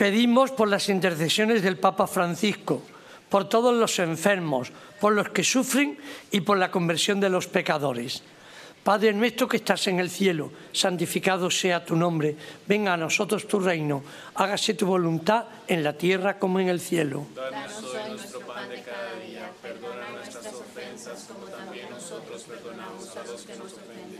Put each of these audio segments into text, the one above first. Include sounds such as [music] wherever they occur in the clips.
Pedimos por las intercesiones del Papa Francisco, por todos los enfermos, por los que sufren y por la conversión de los pecadores. Padre nuestro que estás en el cielo, santificado sea tu nombre, venga a nosotros tu reino, hágase tu voluntad en la tierra como en el cielo. Danos hoy nuestro pan de cada día, perdona nuestras ofensas como también nosotros perdonamos a los que nos ofenden.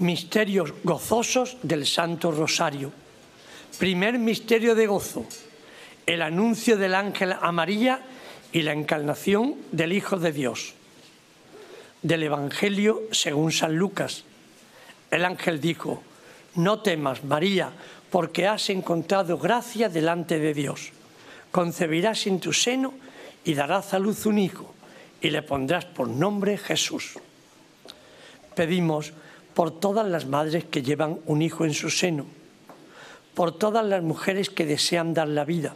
Misterios gozosos del Santo Rosario. Primer misterio de gozo, el anuncio del ángel a María y la encarnación del Hijo de Dios. Del Evangelio según San Lucas. El ángel dijo, no temas, María, porque has encontrado gracia delante de Dios. Concebirás en tu seno y darás a luz un hijo, y le pondrás por nombre Jesús. Pedimos por todas las madres que llevan un hijo en su seno, por todas las mujeres que desean dar la vida,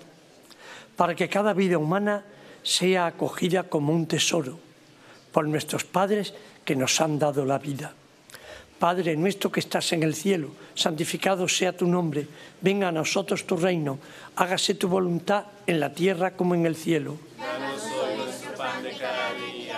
para que cada vida humana sea acogida como un tesoro, por nuestros padres que nos han dado la vida. Padre nuestro que estás en el cielo, santificado sea tu nombre, venga a nosotros tu reino, hágase tu voluntad en la tierra como en el cielo. Danos hoy nuestro pan de cada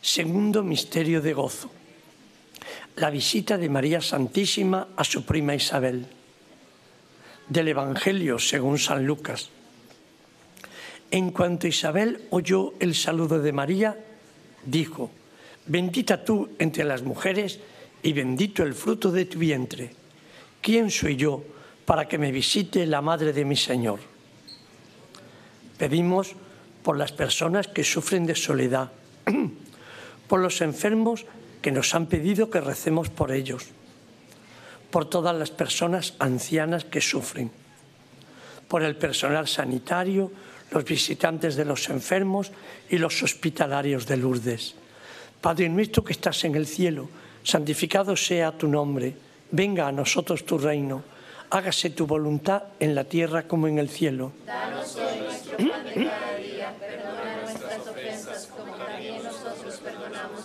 Segundo misterio de gozo. La visita de María Santísima a su prima Isabel. Del Evangelio según San Lucas. En cuanto Isabel oyó el saludo de María, dijo, bendita tú entre las mujeres y bendito el fruto de tu vientre. ¿Quién soy yo para que me visite la madre de mi Señor? Pedimos por las personas que sufren de soledad, [clears throat] por los enfermos que nos han pedido que recemos por ellos, por todas las personas ancianas que sufren, por el personal sanitario, los visitantes de los enfermos y los hospitalarios de Lourdes. Padre nuestro que estás en el cielo, santificado sea tu nombre, venga a nosotros tu reino, hágase tu voluntad en la tierra como en el cielo. Danos hoy nuestro pan de cada día, perdona nuestras ofensas, como también nosotros perdonamos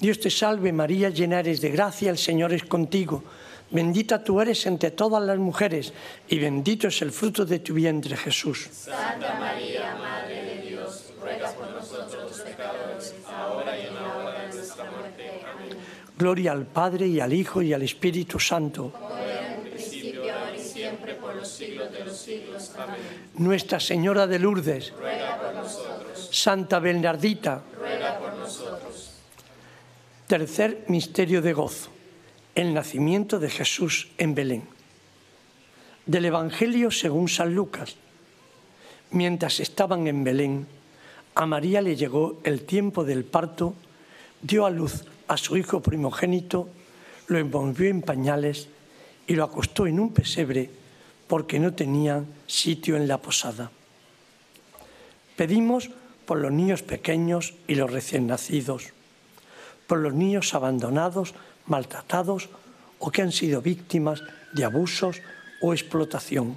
Dios te salve María, llena eres de gracia, el Señor es contigo. Bendita tú eres entre todas las mujeres y bendito es el fruto de tu vientre Jesús. Santa María, Madre de Dios, ruega por nosotros los pecadores, ahora y en la hora de nuestra muerte. Amén. Gloria al Padre y al Hijo y al Espíritu Santo. Principio, ahora y siempre, por los siglos de los siglos. Amén. Nuestra Señora de Lourdes, Ruega por nosotros, Santa Bernardita. Tercer misterio de gozo, el nacimiento de Jesús en Belén. Del Evangelio según San Lucas. Mientras estaban en Belén, a María le llegó el tiempo del parto, dio a luz a su hijo primogénito, lo envolvió en pañales y lo acostó en un pesebre porque no tenían sitio en la posada. Pedimos por los niños pequeños y los recién nacidos, por los niños abandonados, maltratados o que han sido víctimas de abusos o explotación,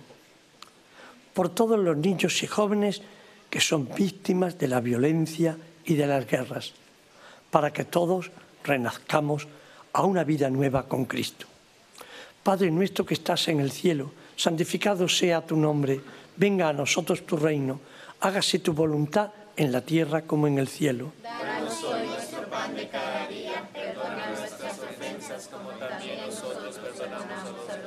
por todos los niños y jóvenes que son víctimas de la violencia y de las guerras, para que todos renazcamos a una vida nueva con Cristo. Padre nuestro que estás en el cielo, santificado sea tu nombre, venga a nosotros tu reino, hágase tu voluntad en la tierra como en el cielo. Danos hoy nuestro pan de cada día, perdona nuestras ofensas como también nosotros perdonamos a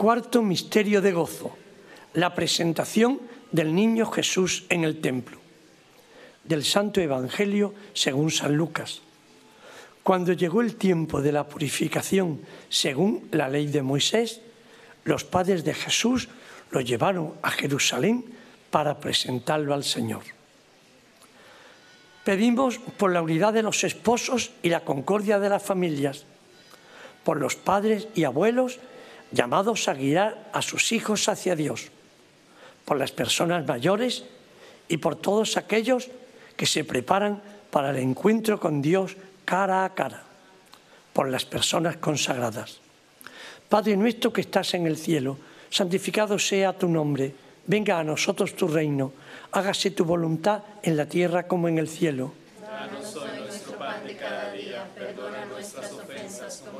Cuarto misterio de gozo, la presentación del niño Jesús en el templo. Del Santo Evangelio según San Lucas. Cuando llegó el tiempo de la purificación según la ley de Moisés, los padres de Jesús lo llevaron a Jerusalén para presentarlo al Señor. Pedimos por la unidad de los esposos y la concordia de las familias, por los padres y abuelos llamados a guiar a sus hijos hacia Dios, por las personas mayores y por todos aquellos que se preparan para el encuentro con Dios cara a cara, por las personas consagradas. Padre nuestro que estás en el cielo, santificado sea tu nombre, venga a nosotros tu reino, hágase tu voluntad en la tierra como en el cielo nuestro pan de cada día, perdona nuestras ofensas como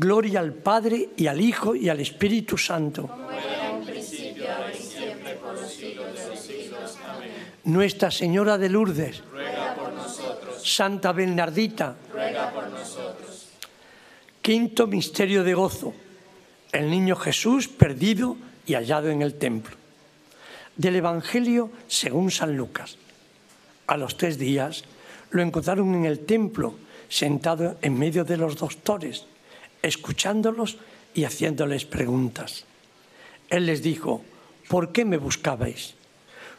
Gloria al Padre y al Hijo y al Espíritu Santo. Nuestra Señora de Lourdes, Ruega por nosotros, Santa Bernardita, Ruega por nosotros. quinto misterio de gozo, el niño Jesús perdido y hallado en el templo. Del Evangelio según San Lucas. A los tres días lo encontraron en el templo, sentado en medio de los doctores, escuchándolos y haciéndoles preguntas. Él les dijo, ¿por qué me buscabais?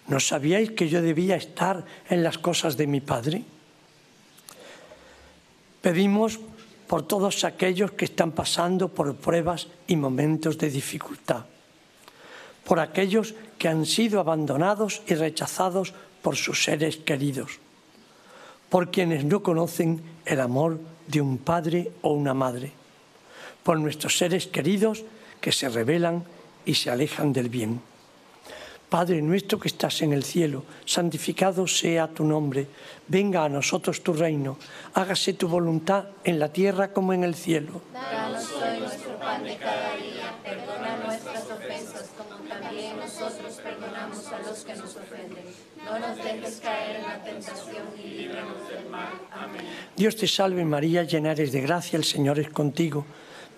¿No sabíais que yo debía estar en las cosas de mi Padre? Pedimos por todos aquellos que están pasando por pruebas y momentos de dificultad, por aquellos que han sido abandonados y rechazados por sus seres queridos, por quienes no conocen el amor de un padre o una madre, por nuestros seres queridos que se rebelan y se alejan del bien. Padre nuestro que estás en el cielo, santificado sea tu nombre, venga a nosotros tu reino, hágase tu voluntad en la tierra como en el cielo. Danos hoy nuestro pan de cada día, perdona nuestras ofensas como también nosotros perdonamos a los que nos ofenden. No nos dejes caer en la tentación y líbranos del mal. Amén. Dios te salve María, llena eres de gracia, el Señor es contigo.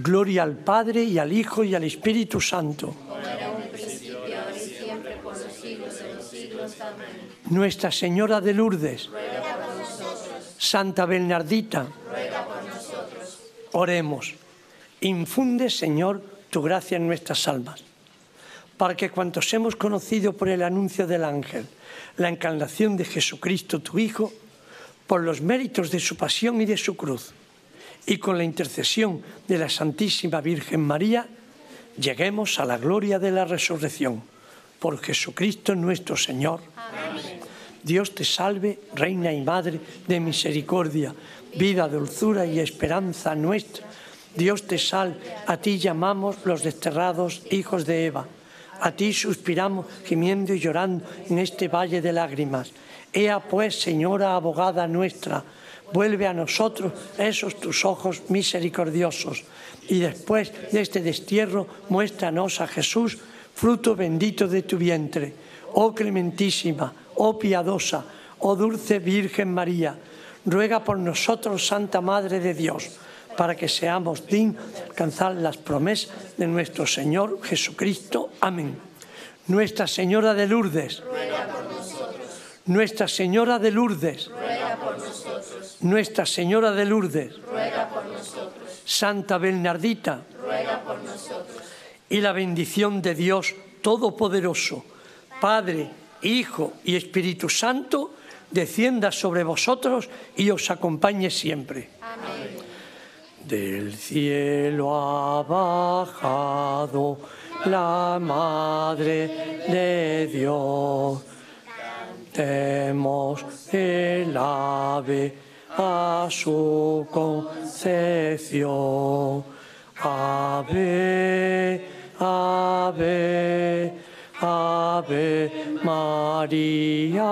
Gloria al Padre y al Hijo y al Espíritu Santo. Nuestra Señora de Lourdes, Ruega por nosotros, Santa Bernardita, ruega por nosotros. Oremos. Infunde, Señor, tu gracia en nuestras almas, para que cuantos hemos conocido por el anuncio del ángel la encarnación de Jesucristo, tu Hijo, por los méritos de su pasión y de su cruz, y con la intercesión de la Santísima Virgen María, lleguemos a la gloria de la resurrección. Por Jesucristo nuestro Señor. Dios te salve, Reina y Madre de misericordia, vida, dulzura y esperanza nuestra. Dios te salve, a ti llamamos los desterrados hijos de Eva. A ti suspiramos, gimiendo y llorando en este valle de lágrimas. Ea pues, Señora abogada nuestra, vuelve a nosotros esos tus ojos misericordiosos. Y después de este destierro, muéstranos a Jesús, fruto bendito de tu vientre. Oh clementísima, oh piadosa, oh dulce Virgen María, ruega por nosotros, Santa Madre de Dios, para que seamos dignos de alcanzar las promesas de nuestro Señor Jesucristo. Amén. Nuestra Señora de Lourdes, Nuestra Señora de Lourdes, Nuestra Señora de Lourdes, Ruega por nosotros, Santa Bernardita, ruega por nosotros. y la bendición de Dios Todopoderoso, Padre, Hijo y Espíritu Santo, descienda sobre vosotros y os acompañe siempre. Amén. Del cielo ha bajado la Madre de Dios. Demos el ave a su concepción. Ave, ave, ave María.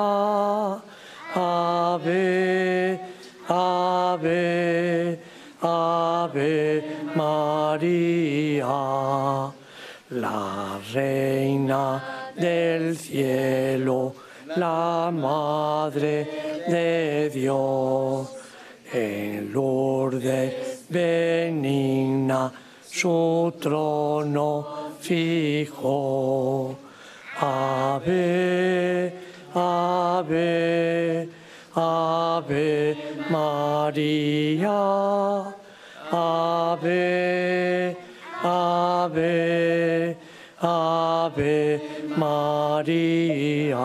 Ave, ave, ave María. La reina del cielo, la madre de Dios. En Lourdes benigna su trono fijo. Ave, Ave, Ave María. Ave, Ave, Ave María.